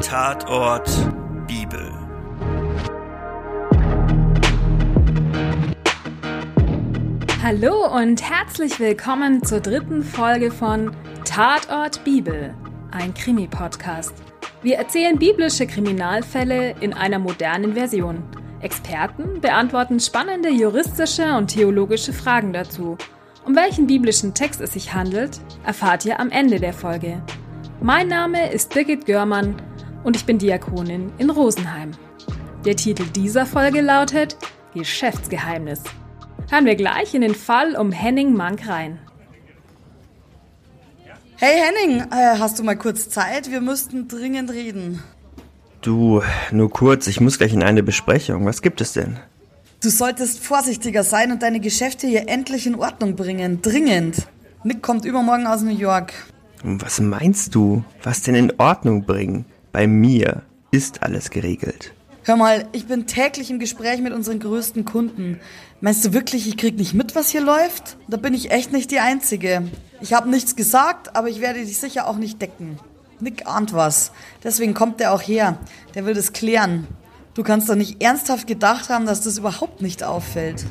Tatort Bibel. Hallo und herzlich willkommen zur dritten Folge von Tatort Bibel, ein Krimi-Podcast. Wir erzählen biblische Kriminalfälle in einer modernen Version. Experten beantworten spannende juristische und theologische Fragen dazu. Um welchen biblischen Text es sich handelt, erfahrt ihr am Ende der Folge. Mein Name ist Birgit Görmann und ich bin Diakonin in Rosenheim. Der Titel dieser Folge lautet Geschäftsgeheimnis. Hören wir gleich in den Fall um Henning Mank rein. Hey Henning, äh, hast du mal kurz Zeit? Wir müssten dringend reden. Du, nur kurz, ich muss gleich in eine Besprechung. Was gibt es denn? Du solltest vorsichtiger sein und deine Geschäfte hier endlich in Ordnung bringen. Dringend. Nick kommt übermorgen aus New York. Was meinst du? Was denn in Ordnung bringen? Bei mir ist alles geregelt. Hör mal, ich bin täglich im Gespräch mit unseren größten Kunden. Meinst du wirklich, ich krieg nicht mit, was hier läuft? Da bin ich echt nicht die Einzige. Ich habe nichts gesagt, aber ich werde dich sicher auch nicht decken. Nick ahnt was. Deswegen kommt er auch her. Der will das klären. Du kannst doch nicht ernsthaft gedacht haben, dass das überhaupt nicht auffällt.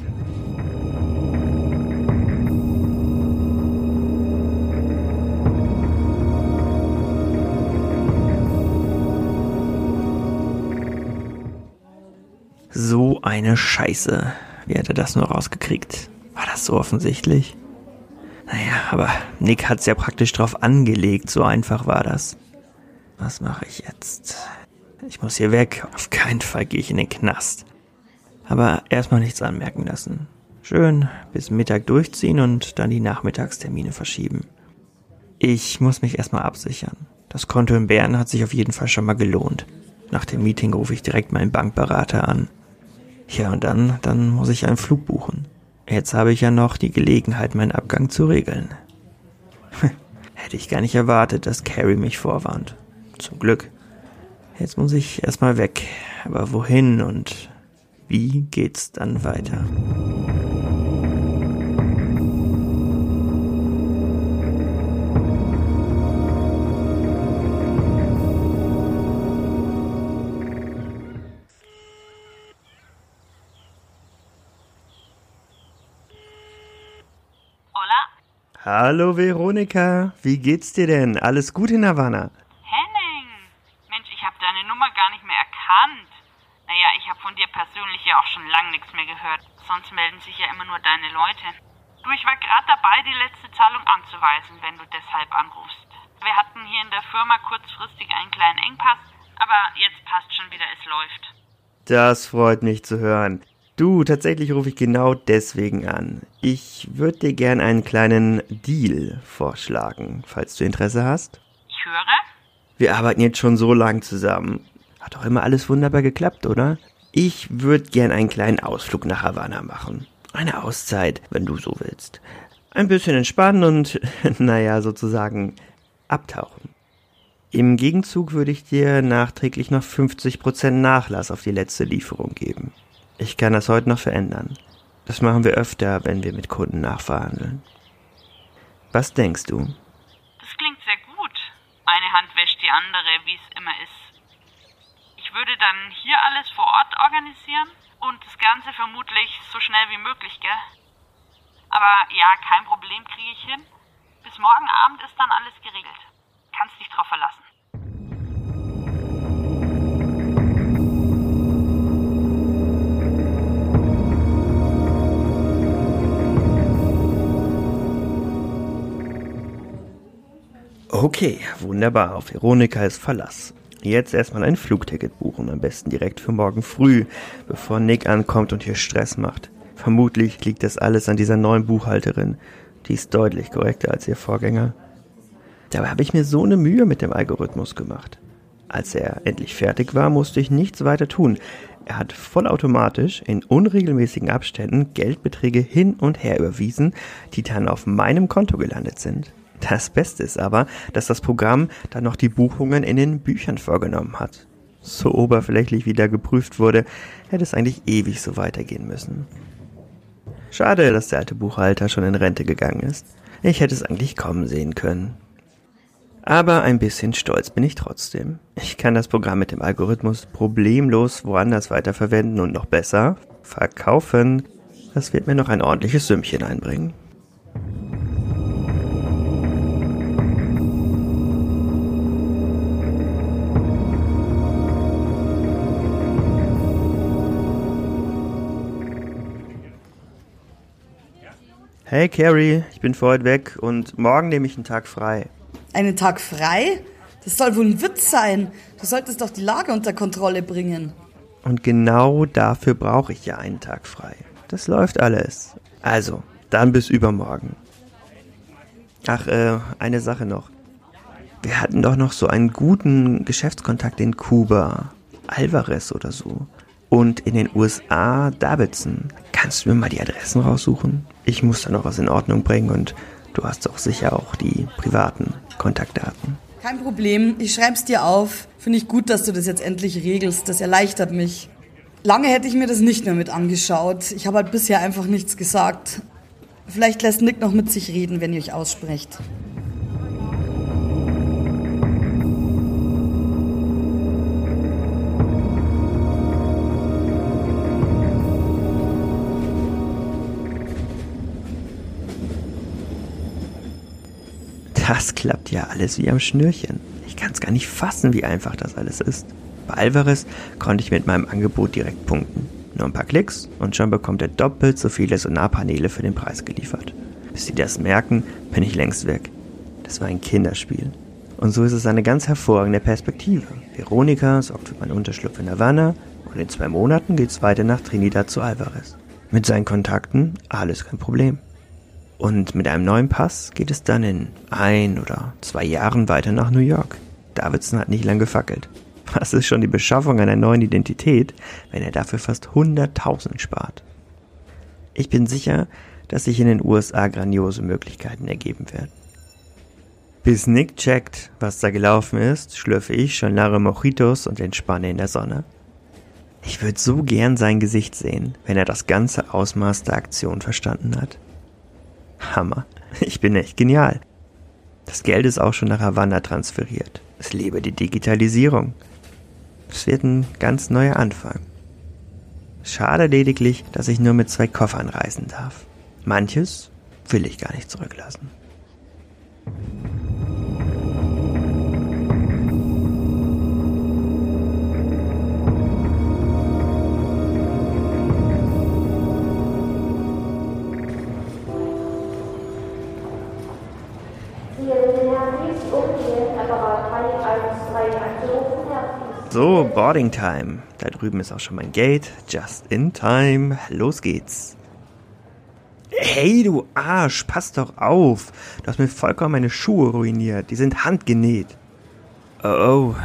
Eine Scheiße. Wie hat er das nur rausgekriegt? War das so offensichtlich? Naja, aber Nick hat's ja praktisch drauf angelegt, so einfach war das. Was mache ich jetzt? Ich muss hier weg. Auf keinen Fall gehe ich in den Knast. Aber erstmal nichts anmerken lassen. Schön bis Mittag durchziehen und dann die Nachmittagstermine verschieben. Ich muss mich erstmal absichern. Das Konto in Bern hat sich auf jeden Fall schon mal gelohnt. Nach dem Meeting rufe ich direkt meinen Bankberater an. Ja, und dann, dann muss ich einen Flug buchen. Jetzt habe ich ja noch die Gelegenheit, meinen Abgang zu regeln. Hätte ich gar nicht erwartet, dass Carrie mich vorwarnt. Zum Glück. Jetzt muss ich erstmal weg. Aber wohin und wie geht's dann weiter? Hallo Veronika, wie geht's dir denn? Alles gut in Havanna? Henning! Mensch, ich habe deine Nummer gar nicht mehr erkannt. Naja, ich habe von dir persönlich ja auch schon lang nichts mehr gehört. Sonst melden sich ja immer nur deine Leute. Du, ich war gerade dabei, die letzte Zahlung anzuweisen, wenn du deshalb anrufst. Wir hatten hier in der Firma kurzfristig einen kleinen Engpass, aber jetzt passt schon wieder, es läuft. Das freut mich zu hören. Du, tatsächlich rufe ich genau deswegen an. Ich würde dir gern einen kleinen Deal vorschlagen, falls du Interesse hast. Ich höre. Wir arbeiten jetzt schon so lang zusammen. Hat doch immer alles wunderbar geklappt, oder? Ich würde gern einen kleinen Ausflug nach Havanna machen. Eine Auszeit, wenn du so willst. Ein bisschen entspannen und, naja, sozusagen abtauchen. Im Gegenzug würde ich dir nachträglich noch 50% Nachlass auf die letzte Lieferung geben. Ich kann das heute noch verändern. Das machen wir öfter, wenn wir mit Kunden nachverhandeln. Was denkst du? Das klingt sehr gut. Eine Hand wäscht die andere, wie es immer ist. Ich würde dann hier alles vor Ort organisieren und das Ganze vermutlich so schnell wie möglich, gell? Aber ja, kein Problem kriege ich hin. Bis morgen Abend ist dann alles geregelt. Kannst dich drauf verlassen. Okay, wunderbar. Auf Veronika ist Verlass. Jetzt erstmal ein Flugticket buchen, am besten direkt für morgen früh, bevor Nick ankommt und hier Stress macht. Vermutlich liegt das alles an dieser neuen Buchhalterin. Die ist deutlich korrekter als ihr Vorgänger. Dabei habe ich mir so eine Mühe mit dem Algorithmus gemacht. Als er endlich fertig war, musste ich nichts weiter tun. Er hat vollautomatisch in unregelmäßigen Abständen Geldbeträge hin und her überwiesen, die dann auf meinem Konto gelandet sind. Das Beste ist aber, dass das Programm dann noch die Buchungen in den Büchern vorgenommen hat. So oberflächlich wie da geprüft wurde, hätte es eigentlich ewig so weitergehen müssen. Schade, dass der alte Buchhalter schon in Rente gegangen ist. Ich hätte es eigentlich kommen sehen können. Aber ein bisschen stolz bin ich trotzdem. Ich kann das Programm mit dem Algorithmus problemlos woanders weiterverwenden und noch besser verkaufen. Das wird mir noch ein ordentliches Sümmchen einbringen. Hey Carrie, ich bin für heute weg und morgen nehme ich einen Tag frei. Einen Tag frei? Das soll wohl ein Witz sein. Du solltest doch die Lage unter Kontrolle bringen. Und genau dafür brauche ich ja einen Tag frei. Das läuft alles. Also, dann bis übermorgen. Ach, äh, eine Sache noch. Wir hatten doch noch so einen guten Geschäftskontakt in Kuba. Alvarez oder so. Und in den USA Davidson. Kannst du mir mal die Adressen raussuchen? ich muss da noch was in Ordnung bringen und du hast doch sicher auch die privaten Kontaktdaten. Kein Problem, ich schreib's dir auf. Finde ich gut, dass du das jetzt endlich regelst. Das erleichtert mich. Lange hätte ich mir das nicht mehr mit angeschaut. Ich habe halt bisher einfach nichts gesagt. Vielleicht lässt Nick noch mit sich reden, wenn ihr euch aussprecht. Das klappt ja alles wie am Schnürchen. Ich kann es gar nicht fassen, wie einfach das alles ist. Bei Alvarez konnte ich mit meinem Angebot direkt punkten. Nur ein paar Klicks und schon bekommt er doppelt so viele Sonarpaneele für den Preis geliefert. Bis sie das merken, bin ich längst weg. Das war ein Kinderspiel. Und so ist es eine ganz hervorragende Perspektive. Veronika sorgt für meinen Unterschlupf in Havanna und in zwei Monaten geht's weiter nach Trinidad zu Alvarez. Mit seinen Kontakten alles kein Problem. Und mit einem neuen Pass geht es dann in ein oder zwei Jahren weiter nach New York. Davidson hat nicht lang gefackelt. Was ist schon die Beschaffung einer neuen Identität, wenn er dafür fast 100.000 spart? Ich bin sicher, dass sich in den USA grandiose Möglichkeiten ergeben werden. Bis Nick checkt, was da gelaufen ist, schlürfe ich schon lange Mojitos und entspanne in der Sonne. Ich würde so gern sein Gesicht sehen, wenn er das ganze Ausmaß der Aktion verstanden hat. Hammer. Ich bin echt genial. Das Geld ist auch schon nach Havanna transferiert. Es lebe die Digitalisierung. Es wird ein ganz neuer Anfang. Schade lediglich, dass ich nur mit zwei Koffern reisen darf. Manches will ich gar nicht zurücklassen. So, Boarding Time. Da drüben ist auch schon mein Gate. Just in time. Los geht's. Hey, du Arsch, pass doch auf. Du hast mir vollkommen meine Schuhe ruiniert. Die sind handgenäht. Oh, oh.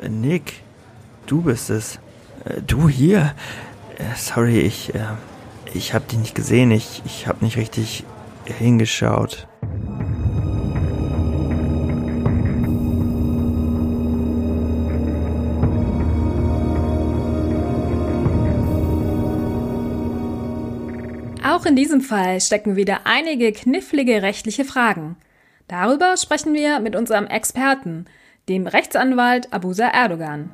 Äh, Nick, du bist es. Äh, du hier. Äh, sorry, ich, ich hab dich nicht gesehen. Ich, ich hab nicht richtig hingeschaut. Auch in diesem Fall stecken wieder einige knifflige rechtliche Fragen. Darüber sprechen wir mit unserem Experten, dem Rechtsanwalt Abusa Erdogan.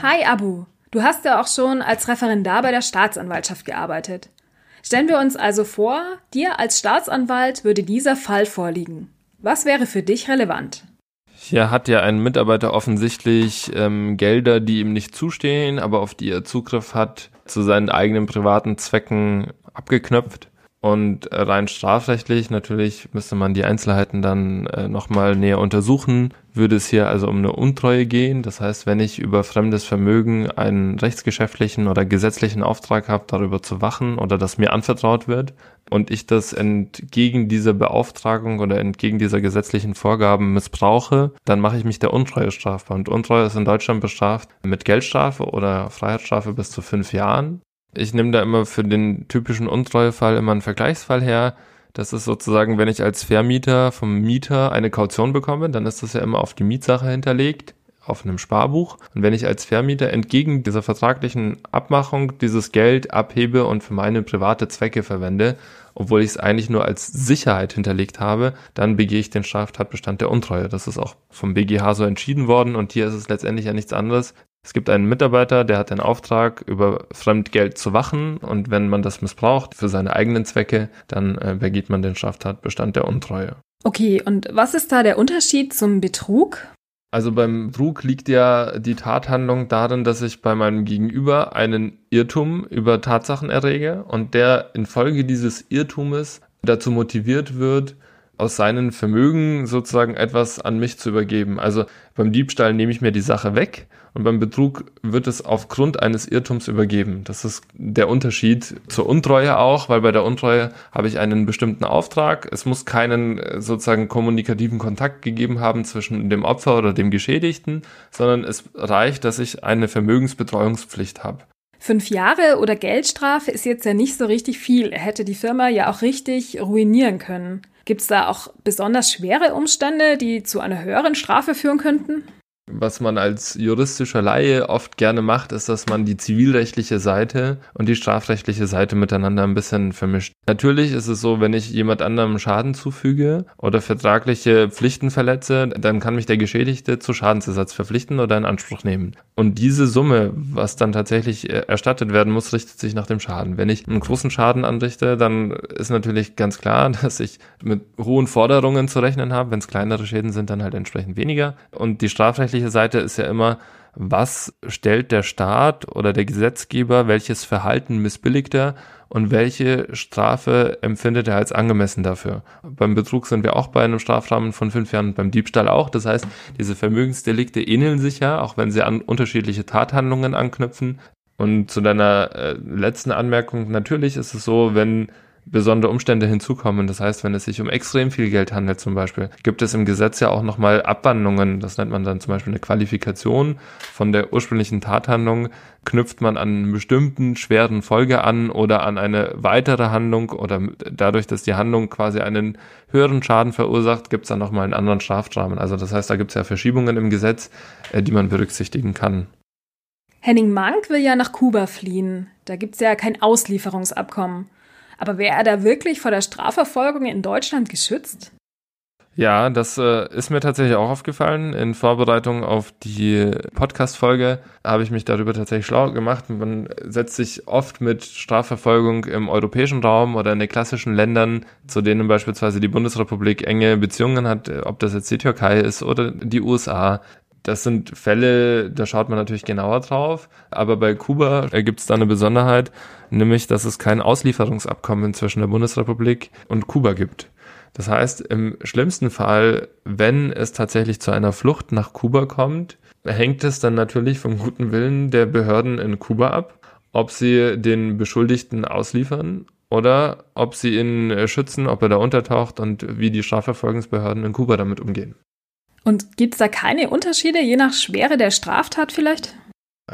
Hi Abu, du hast ja auch schon als Referendar bei der Staatsanwaltschaft gearbeitet. Stellen wir uns also vor, dir als Staatsanwalt würde dieser Fall vorliegen. Was wäre für dich relevant? Hier hat ja ein Mitarbeiter offensichtlich ähm, Gelder, die ihm nicht zustehen, aber auf die er Zugriff hat, zu seinen eigenen privaten Zwecken abgeknöpft. Und rein strafrechtlich, natürlich müsste man die Einzelheiten dann äh, nochmal näher untersuchen, würde es hier also um eine Untreue gehen. Das heißt, wenn ich über fremdes Vermögen einen rechtsgeschäftlichen oder gesetzlichen Auftrag habe, darüber zu wachen oder das mir anvertraut wird und ich das entgegen dieser Beauftragung oder entgegen dieser gesetzlichen Vorgaben missbrauche, dann mache ich mich der Untreue strafbar. Und Untreue ist in Deutschland bestraft mit Geldstrafe oder Freiheitsstrafe bis zu fünf Jahren. Ich nehme da immer für den typischen Untreuefall immer einen Vergleichsfall her. Das ist sozusagen, wenn ich als Vermieter vom Mieter eine Kaution bekomme, dann ist das ja immer auf die Mietsache hinterlegt. auf einem Sparbuch. Und wenn ich als Vermieter entgegen dieser vertraglichen Abmachung dieses Geld abhebe und für meine private Zwecke verwende, obwohl ich es eigentlich nur als Sicherheit hinterlegt habe, dann begehe ich den Straftatbestand der Untreue. Das ist auch vom BGH so entschieden worden und hier ist es letztendlich ja nichts anderes. Es gibt einen Mitarbeiter, der hat den Auftrag, über Fremdgeld zu wachen und wenn man das missbraucht für seine eigenen Zwecke, dann äh, begeht man den Straftatbestand der Untreue. Okay, und was ist da der Unterschied zum Betrug? Also beim Betrug liegt ja die Tathandlung darin, dass ich bei meinem Gegenüber einen Irrtum über Tatsachen errege und der infolge dieses Irrtumes dazu motiviert wird, aus seinen Vermögen sozusagen etwas an mich zu übergeben. Also beim Diebstahl nehme ich mir die Sache weg und beim Betrug wird es aufgrund eines Irrtums übergeben. Das ist der Unterschied zur Untreue auch, weil bei der Untreue habe ich einen bestimmten Auftrag. Es muss keinen äh, sozusagen kommunikativen Kontakt gegeben haben zwischen dem Opfer oder dem Geschädigten, sondern es reicht, dass ich eine Vermögensbetreuungspflicht habe. Fünf Jahre oder Geldstrafe ist jetzt ja nicht so richtig viel. Er hätte die Firma ja auch richtig ruinieren können. Gibt es da auch besonders schwere Umstände, die zu einer höheren Strafe führen könnten? Was man als juristischer Laie oft gerne macht, ist, dass man die zivilrechtliche Seite und die strafrechtliche Seite miteinander ein bisschen vermischt. Natürlich ist es so, wenn ich jemand anderem Schaden zufüge oder vertragliche Pflichten verletze, dann kann mich der Geschädigte zu Schadensersatz verpflichten oder in Anspruch nehmen. Und diese Summe, was dann tatsächlich äh, erstattet werden muss, richtet sich nach dem Schaden. Wenn ich einen großen Schaden anrichte, dann ist natürlich ganz klar, dass ich mit hohen Forderungen zu rechnen habe. Wenn es kleinere Schäden sind, dann halt entsprechend weniger. Und die strafrechtliche rechtliche Seite ist ja immer, was stellt der Staat oder der Gesetzgeber, welches Verhalten missbilligt er und welche Strafe empfindet er als angemessen dafür. Beim Betrug sind wir auch bei einem Strafrahmen von fünf Jahren, beim Diebstahl auch. Das heißt, diese Vermögensdelikte ähneln sich ja, auch wenn sie an unterschiedliche Tathandlungen anknüpfen. Und zu deiner äh, letzten Anmerkung, natürlich ist es so, wenn besondere Umstände hinzukommen. Das heißt, wenn es sich um extrem viel Geld handelt zum Beispiel, gibt es im Gesetz ja auch nochmal Abwandlungen. Das nennt man dann zum Beispiel eine Qualifikation von der ursprünglichen Tathandlung. Knüpft man an einen bestimmten schweren Folge an oder an eine weitere Handlung oder dadurch, dass die Handlung quasi einen höheren Schaden verursacht, gibt es dann nochmal einen anderen Strafrahmen. Also das heißt, da gibt es ja Verschiebungen im Gesetz, äh, die man berücksichtigen kann. Henning Mank will ja nach Kuba fliehen. Da gibt es ja kein Auslieferungsabkommen. Aber wäre er da wirklich vor der Strafverfolgung in Deutschland geschützt? Ja, das äh, ist mir tatsächlich auch aufgefallen. In Vorbereitung auf die Podcast-Folge habe ich mich darüber tatsächlich schlau gemacht. Man setzt sich oft mit Strafverfolgung im europäischen Raum oder in den klassischen Ländern, zu denen beispielsweise die Bundesrepublik enge Beziehungen hat, ob das jetzt die Türkei ist oder die USA, das sind Fälle, da schaut man natürlich genauer drauf. Aber bei Kuba gibt es da eine Besonderheit, nämlich, dass es kein Auslieferungsabkommen zwischen der Bundesrepublik und Kuba gibt. Das heißt, im schlimmsten Fall, wenn es tatsächlich zu einer Flucht nach Kuba kommt, hängt es dann natürlich vom guten Willen der Behörden in Kuba ab, ob sie den Beschuldigten ausliefern oder ob sie ihn schützen, ob er da untertaucht und wie die Strafverfolgungsbehörden in Kuba damit umgehen. Und gibt es da keine Unterschiede, je nach Schwere der Straftat vielleicht?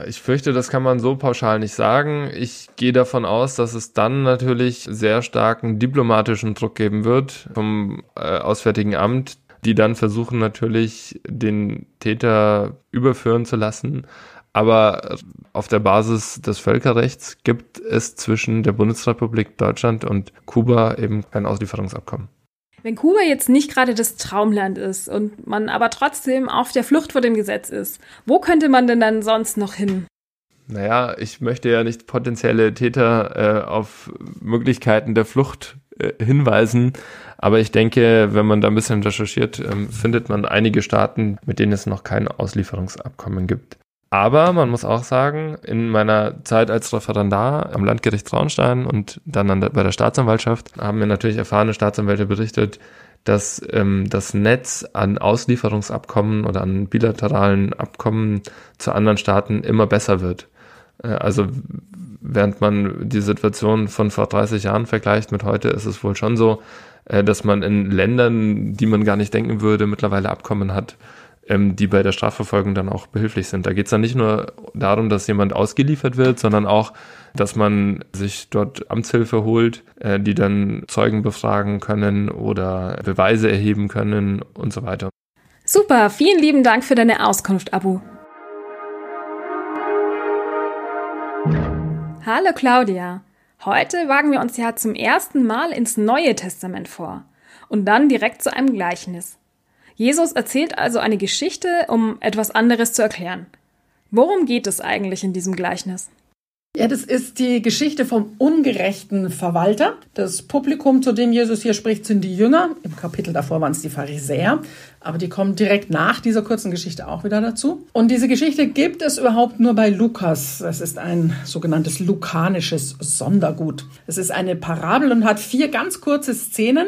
Ich fürchte, das kann man so pauschal nicht sagen. Ich gehe davon aus, dass es dann natürlich sehr starken diplomatischen Druck geben wird vom äh, Auswärtigen Amt, die dann versuchen natürlich den Täter überführen zu lassen. Aber auf der Basis des Völkerrechts gibt es zwischen der Bundesrepublik Deutschland und Kuba eben kein Auslieferungsabkommen. Wenn Kuba jetzt nicht gerade das Traumland ist und man aber trotzdem auf der Flucht vor dem Gesetz ist, wo könnte man denn dann sonst noch hin? Naja, ich möchte ja nicht potenzielle Täter äh, auf Möglichkeiten der Flucht äh, hinweisen, aber ich denke, wenn man da ein bisschen recherchiert, äh, findet man einige Staaten, mit denen es noch kein Auslieferungsabkommen gibt. Aber man muss auch sagen, in meiner Zeit als Referendar am Landgericht Traunstein und dann bei der Staatsanwaltschaft haben mir natürlich erfahrene Staatsanwälte berichtet, dass ähm, das Netz an Auslieferungsabkommen oder an bilateralen Abkommen zu anderen Staaten immer besser wird. Äh, also während man die Situation von vor 30 Jahren vergleicht mit heute, ist es wohl schon so, äh, dass man in Ländern, die man gar nicht denken würde, mittlerweile Abkommen hat, ähm, die bei der Strafverfolgung dann auch behilflich sind. Da geht es dann nicht nur darum, dass jemand ausgeliefert wird, sondern auch, dass man sich dort Amtshilfe holt, äh, die dann Zeugen befragen können oder Beweise erheben können und so weiter. Super, vielen lieben Dank für deine Auskunft, Abu. Hallo Claudia. Heute wagen wir uns ja zum ersten Mal ins Neue Testament vor und dann direkt zu einem Gleichnis. Jesus erzählt also eine Geschichte, um etwas anderes zu erklären. Worum geht es eigentlich in diesem Gleichnis? Ja, das ist die Geschichte vom ungerechten Verwalter. Das Publikum, zu dem Jesus hier spricht, sind die Jünger. Im Kapitel davor waren es die Pharisäer, aber die kommen direkt nach dieser kurzen Geschichte auch wieder dazu. Und diese Geschichte gibt es überhaupt nur bei Lukas. Das ist ein sogenanntes lukanisches Sondergut. Es ist eine Parabel und hat vier ganz kurze Szenen,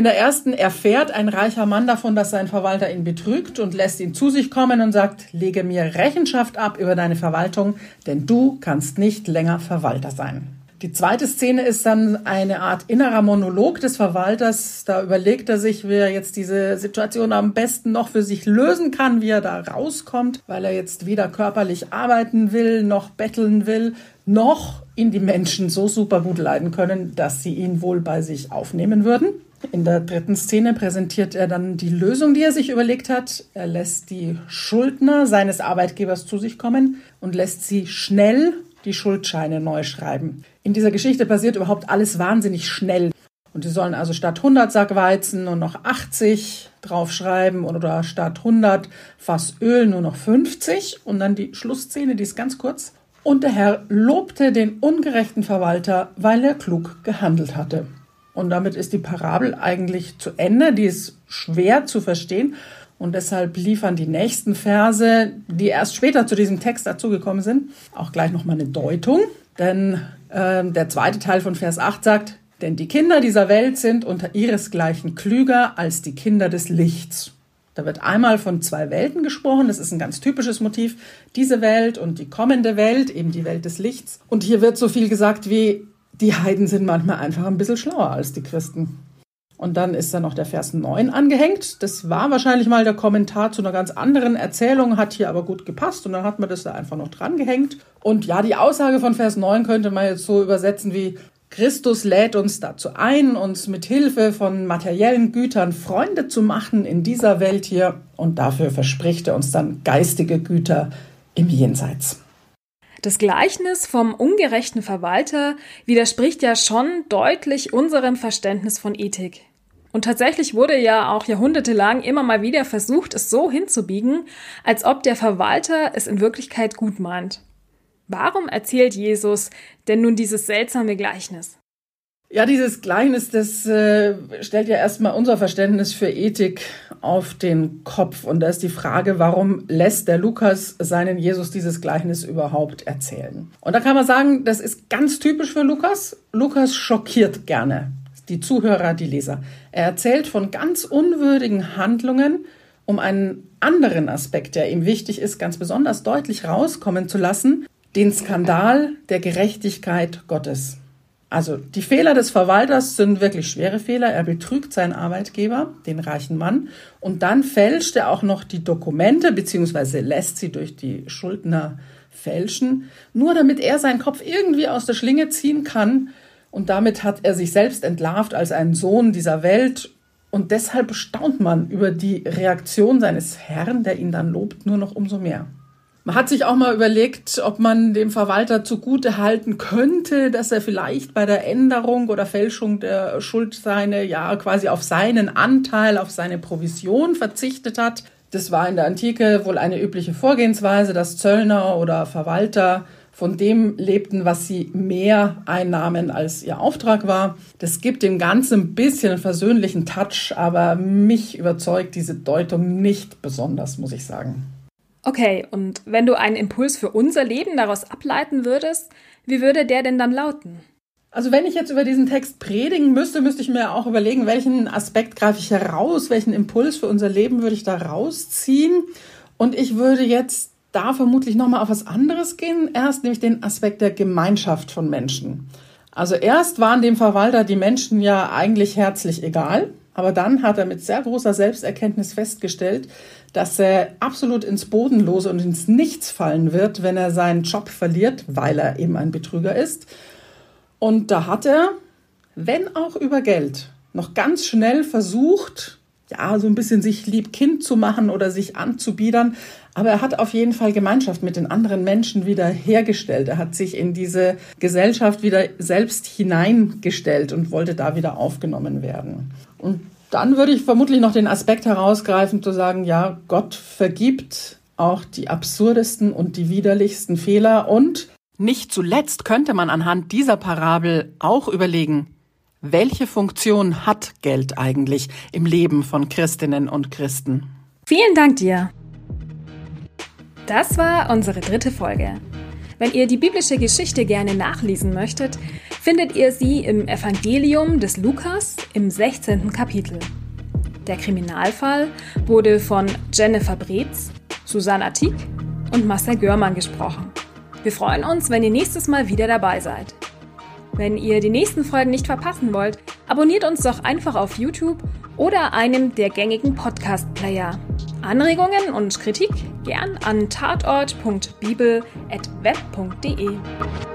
in der ersten erfährt ein reicher Mann davon, dass sein Verwalter ihn betrügt und lässt ihn zu sich kommen und sagt, lege mir Rechenschaft ab über deine Verwaltung, denn du kannst nicht länger Verwalter sein. Die zweite Szene ist dann eine Art innerer Monolog des Verwalters. Da überlegt er sich, wie er jetzt diese Situation am besten noch für sich lösen kann, wie er da rauskommt, weil er jetzt weder körperlich arbeiten will, noch betteln will, noch ihn die Menschen so super gut leiden können, dass sie ihn wohl bei sich aufnehmen würden. In der dritten Szene präsentiert er dann die Lösung, die er sich überlegt hat. Er lässt die Schuldner seines Arbeitgebers zu sich kommen und lässt sie schnell die Schuldscheine neu schreiben. In dieser Geschichte passiert überhaupt alles wahnsinnig schnell. Und die sollen also statt 100 Sack Weizen nur noch 80 draufschreiben oder statt 100 Fass Öl nur noch 50. Und dann die Schlussszene, die ist ganz kurz. Und der Herr lobte den ungerechten Verwalter, weil er klug gehandelt hatte. Und damit ist die Parabel eigentlich zu Ende. Die ist schwer zu verstehen. Und deshalb liefern die nächsten Verse, die erst später zu diesem Text dazugekommen sind, auch gleich nochmal eine Deutung. Denn äh, der zweite Teil von Vers 8 sagt, denn die Kinder dieser Welt sind unter ihresgleichen klüger als die Kinder des Lichts. Da wird einmal von zwei Welten gesprochen. Das ist ein ganz typisches Motiv. Diese Welt und die kommende Welt, eben die Welt des Lichts. Und hier wird so viel gesagt wie, die Heiden sind manchmal einfach ein bisschen schlauer als die Christen. Und dann ist da noch der Vers 9 angehängt. Das war wahrscheinlich mal der Kommentar zu einer ganz anderen Erzählung, hat hier aber gut gepasst und dann hat man das da einfach noch dran gehängt. Und ja, die Aussage von Vers 9 könnte man jetzt so übersetzen wie Christus lädt uns dazu ein, uns mit Hilfe von materiellen Gütern Freunde zu machen in dieser Welt hier und dafür verspricht er uns dann geistige Güter im Jenseits. Das Gleichnis vom ungerechten Verwalter widerspricht ja schon deutlich unserem Verständnis von Ethik. Und tatsächlich wurde ja auch jahrhundertelang immer mal wieder versucht, es so hinzubiegen, als ob der Verwalter es in Wirklichkeit gut meint. Warum erzählt Jesus denn nun dieses seltsame Gleichnis? Ja, dieses Gleichnis, das äh, stellt ja erstmal unser Verständnis für Ethik auf den Kopf. Und da ist die Frage, warum lässt der Lukas seinen Jesus dieses Gleichnis überhaupt erzählen? Und da kann man sagen, das ist ganz typisch für Lukas. Lukas schockiert gerne die Zuhörer, die Leser. Er erzählt von ganz unwürdigen Handlungen, um einen anderen Aspekt, der ihm wichtig ist, ganz besonders deutlich rauskommen zu lassen, den Skandal der Gerechtigkeit Gottes. Also die Fehler des Verwalters sind wirklich schwere Fehler. Er betrügt seinen Arbeitgeber, den reichen Mann, und dann fälscht er auch noch die Dokumente, beziehungsweise lässt sie durch die Schuldner fälschen, nur damit er seinen Kopf irgendwie aus der Schlinge ziehen kann. Und damit hat er sich selbst entlarvt als einen Sohn dieser Welt. Und deshalb staunt man über die Reaktion seines Herrn, der ihn dann lobt, nur noch umso mehr. Man hat sich auch mal überlegt, ob man dem Verwalter zugute halten könnte, dass er vielleicht bei der Änderung oder Fälschung der Schuldseine ja quasi auf seinen Anteil, auf seine Provision verzichtet hat. Das war in der Antike wohl eine übliche Vorgehensweise, dass Zöllner oder Verwalter von dem lebten, was sie mehr einnahmen, als ihr Auftrag war. Das gibt dem Ganzen ein bisschen einen versöhnlichen Touch, aber mich überzeugt diese Deutung nicht besonders, muss ich sagen. Okay, und wenn du einen Impuls für unser Leben daraus ableiten würdest, wie würde der denn dann lauten? Also wenn ich jetzt über diesen Text predigen müsste, müsste ich mir auch überlegen, welchen Aspekt greife ich heraus, welchen Impuls für unser Leben würde ich da rausziehen. Und ich würde jetzt da vermutlich nochmal auf was anderes gehen. Erst nämlich den Aspekt der Gemeinschaft von Menschen. Also erst waren dem Verwalter die Menschen ja eigentlich herzlich egal. Aber dann hat er mit sehr großer Selbsterkenntnis festgestellt, dass er absolut ins Bodenlose und ins Nichts fallen wird, wenn er seinen Job verliert, weil er eben ein Betrüger ist. Und da hat er, wenn auch über Geld, noch ganz schnell versucht, ja, so ein bisschen sich lieb Kind zu machen oder sich anzubiedern. Aber er hat auf jeden Fall Gemeinschaft mit den anderen Menschen wieder hergestellt. Er hat sich in diese Gesellschaft wieder selbst hineingestellt und wollte da wieder aufgenommen werden. Und dann würde ich vermutlich noch den Aspekt herausgreifen, zu sagen, ja, Gott vergibt auch die absurdesten und die widerlichsten Fehler und nicht zuletzt könnte man anhand dieser Parabel auch überlegen, welche Funktion hat Geld eigentlich im Leben von Christinnen und Christen? Vielen Dank dir. Das war unsere dritte Folge. Wenn ihr die biblische Geschichte gerne nachlesen möchtet, findet ihr sie im Evangelium des Lukas im 16. Kapitel. Der Kriminalfall wurde von Jennifer Breetz, Susanna Tieck und Marcel Görmann gesprochen. Wir freuen uns, wenn ihr nächstes Mal wieder dabei seid. Wenn ihr die nächsten Folgen nicht verpassen wollt, abonniert uns doch einfach auf YouTube oder einem der gängigen Podcast-Player. Anregungen und Kritik gern an tatort.bibel.web.de.